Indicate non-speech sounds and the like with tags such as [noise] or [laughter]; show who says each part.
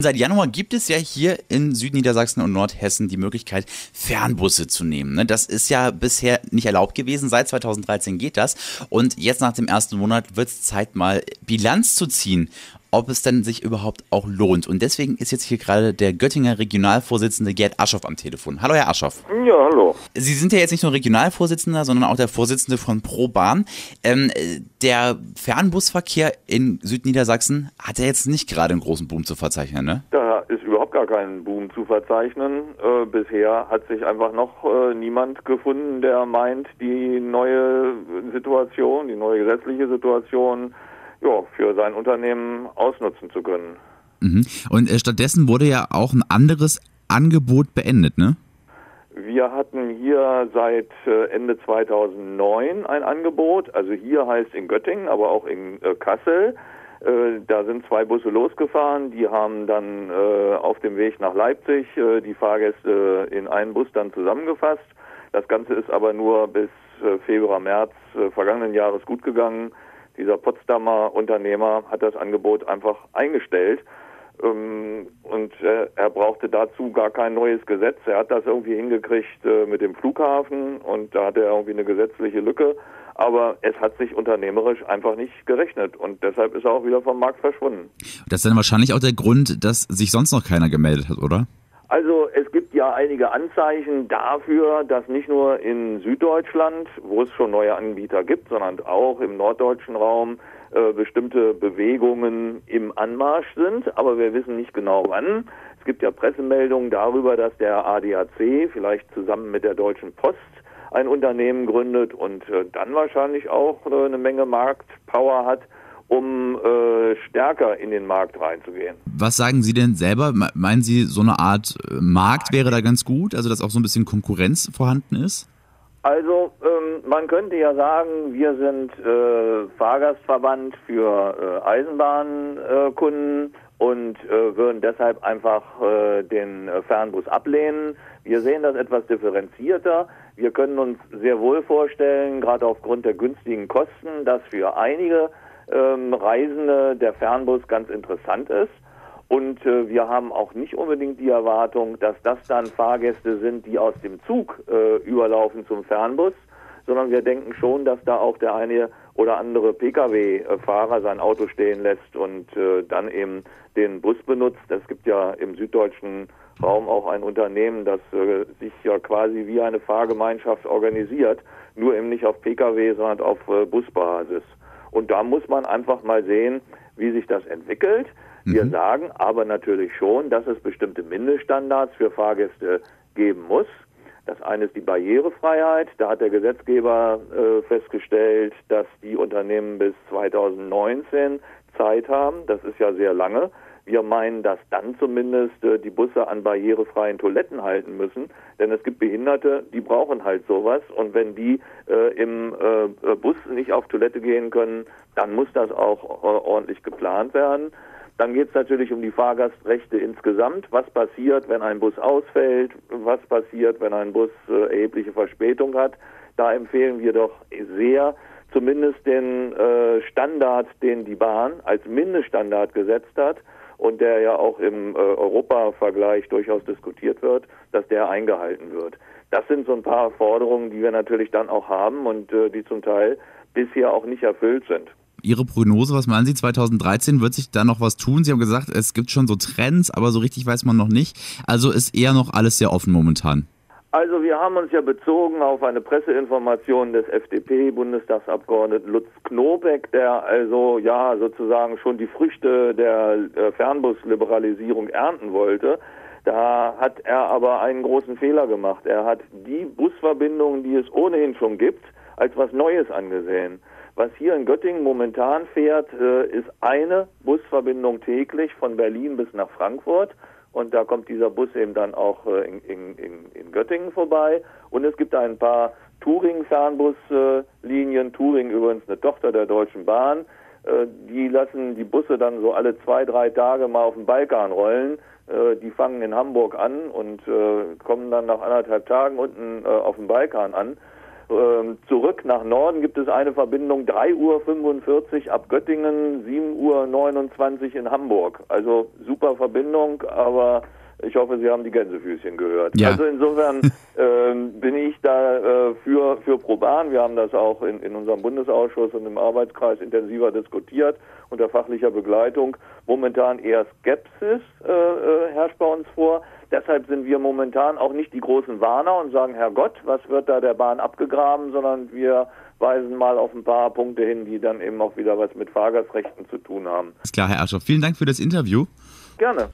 Speaker 1: Seit Januar gibt es ja hier in Südniedersachsen und Nordhessen die Möglichkeit, Fernbusse zu nehmen. Ne? Das ist ja bisher nicht erlaubt gewesen. Seit 2013 geht das. Und jetzt nach dem ersten Monat wird es Zeit, mal Bilanz zu ziehen ob es denn sich überhaupt auch lohnt. Und deswegen ist jetzt hier gerade der Göttinger Regionalvorsitzende Gerd Aschoff am Telefon. Hallo, Herr Aschoff.
Speaker 2: Ja, hallo.
Speaker 1: Sie sind ja jetzt nicht nur Regionalvorsitzender, sondern auch der Vorsitzende von ProBahn. Ähm, der Fernbusverkehr in Südniedersachsen hat ja jetzt nicht gerade einen großen Boom zu verzeichnen, ne?
Speaker 2: Da ist überhaupt gar kein Boom zu verzeichnen. Äh, bisher hat sich einfach noch äh, niemand gefunden, der meint, die neue Situation, die neue gesetzliche Situation ja, für sein Unternehmen ausnutzen zu können.
Speaker 1: Mhm. Und äh, stattdessen wurde ja auch ein anderes Angebot beendet, ne?
Speaker 2: Wir hatten hier seit äh, Ende 2009 ein Angebot, also hier heißt in Göttingen, aber auch in äh, Kassel. Äh, da sind zwei Busse losgefahren, die haben dann auf dem Weg nach Leipzig die Fahrgäste in einen Bus dann zusammengefasst. Das Ganze ist aber nur bis Februar, März vergangenen Jahres gut gegangen. Dieser Potsdamer Unternehmer hat das Angebot einfach eingestellt. Ähm, und er brauchte dazu gar kein neues Gesetz. Er hat das irgendwie hingekriegt äh, mit dem Flughafen und da hatte er irgendwie eine gesetzliche Lücke. Aber es hat sich unternehmerisch einfach nicht gerechnet und deshalb ist er auch wieder vom Markt verschwunden.
Speaker 1: Das ist dann wahrscheinlich auch der Grund, dass sich sonst noch keiner gemeldet hat, oder?
Speaker 2: Also es gibt ja einige Anzeichen dafür, dass nicht nur in Süddeutschland, wo es schon neue Anbieter gibt, sondern auch im norddeutschen Raum äh, bestimmte Bewegungen im Anmarsch sind, aber wir wissen nicht genau wann. Es gibt ja Pressemeldungen darüber, dass der ADAC vielleicht zusammen mit der Deutschen Post ein Unternehmen gründet und äh, dann wahrscheinlich auch äh, eine Menge Marktpower hat um äh, stärker in den Markt reinzugehen.
Speaker 1: Was sagen Sie denn selber? Meinen Sie, so eine Art äh, Markt wäre da ganz gut, also dass auch so ein bisschen Konkurrenz vorhanden ist?
Speaker 2: Also ähm, man könnte ja sagen, wir sind äh, Fahrgastverband für äh, Eisenbahnkunden und würden deshalb einfach den Fernbus ablehnen. Wir sehen das etwas differenzierter. Wir können uns sehr wohl vorstellen, gerade aufgrund der günstigen Kosten, dass für einige ähm, Reisende der Fernbus ganz interessant ist. Und äh, wir haben auch nicht unbedingt die Erwartung, dass das dann Fahrgäste sind, die aus dem Zug äh, überlaufen zum Fernbus, sondern wir denken schon, dass da auch der eine oder andere Pkw-Fahrer sein Auto stehen lässt und äh, dann eben den Bus benutzt. Es gibt ja im süddeutschen Raum auch ein Unternehmen, das äh, sich ja quasi wie eine Fahrgemeinschaft organisiert, nur eben nicht auf Pkw, sondern auf äh, Busbasis. Und da muss man einfach mal sehen, wie sich das entwickelt. Wir mhm. sagen aber natürlich schon, dass es bestimmte Mindeststandards für Fahrgäste geben muss. Das eine ist die Barrierefreiheit. Da hat der Gesetzgeber äh, festgestellt, dass die Unternehmen bis 2019 Zeit haben. Das ist ja sehr lange. Wir meinen, dass dann zumindest äh, die Busse an barrierefreien Toiletten halten müssen, denn es gibt Behinderte, die brauchen halt sowas und wenn die äh, im äh, Bus nicht auf Toilette gehen können, dann muss das auch äh, ordentlich geplant werden. Dann geht es natürlich um die Fahrgastrechte insgesamt. Was passiert, wenn ein Bus ausfällt? Was passiert, wenn ein Bus äh, erhebliche Verspätung hat? Da empfehlen wir doch sehr, zumindest den äh, Standard, den die Bahn als Mindeststandard gesetzt hat, und der ja auch im äh, Europa-Vergleich durchaus diskutiert wird, dass der eingehalten wird. Das sind so ein paar Forderungen, die wir natürlich dann auch haben und äh, die zum Teil bisher auch nicht erfüllt sind.
Speaker 1: Ihre Prognose, was meinen Sie, 2013 wird sich da noch was tun? Sie haben gesagt, es gibt schon so Trends, aber so richtig weiß man noch nicht. Also ist eher noch alles sehr offen momentan.
Speaker 2: Also wir haben uns ja bezogen auf eine Presseinformation des FDP-Bundestagsabgeordneten Lutz Knobeck, der also ja sozusagen schon die Früchte der äh, Fernbusliberalisierung ernten wollte. Da hat er aber einen großen Fehler gemacht. Er hat die Busverbindungen, die es ohnehin schon gibt, als was Neues angesehen. Was hier in Göttingen momentan fährt, äh, ist eine Busverbindung täglich von Berlin bis nach Frankfurt und da kommt dieser Bus eben dann auch äh, in, in, in, Göttingen vorbei. Und es gibt ein paar Touring-Fernbuslinien. Touring übrigens eine Tochter der Deutschen Bahn. Äh, die lassen die Busse dann so alle zwei, drei Tage mal auf den Balkan rollen. Äh, die fangen in Hamburg an und kommen dann nach anderthalb Tagen unten auf dem Balkan an. Ähm, zurück nach Norden gibt es eine Verbindung 3.45 Uhr ab Göttingen, 7.29 Uhr in Hamburg. Also super Verbindung, aber ich hoffe, Sie haben die Gänsefüßchen gehört.
Speaker 1: Ja.
Speaker 2: Also insofern [laughs] ähm, bin ich da äh, für, für Proban. Wir haben das auch in, in unserem Bundesausschuss und im Arbeitskreis intensiver diskutiert unter fachlicher Begleitung. Momentan eher Skepsis äh, äh, herrscht bei uns vor. Deshalb sind wir momentan auch nicht die großen Warner und sagen, Herr Gott, was wird da der Bahn abgegraben, sondern wir weisen mal auf ein paar Punkte hin, die dann eben auch wieder was mit Fahrgastrechten zu tun haben.
Speaker 1: Ist klar, Herr Aschoff. Vielen Dank für das Interview.
Speaker 2: Gerne.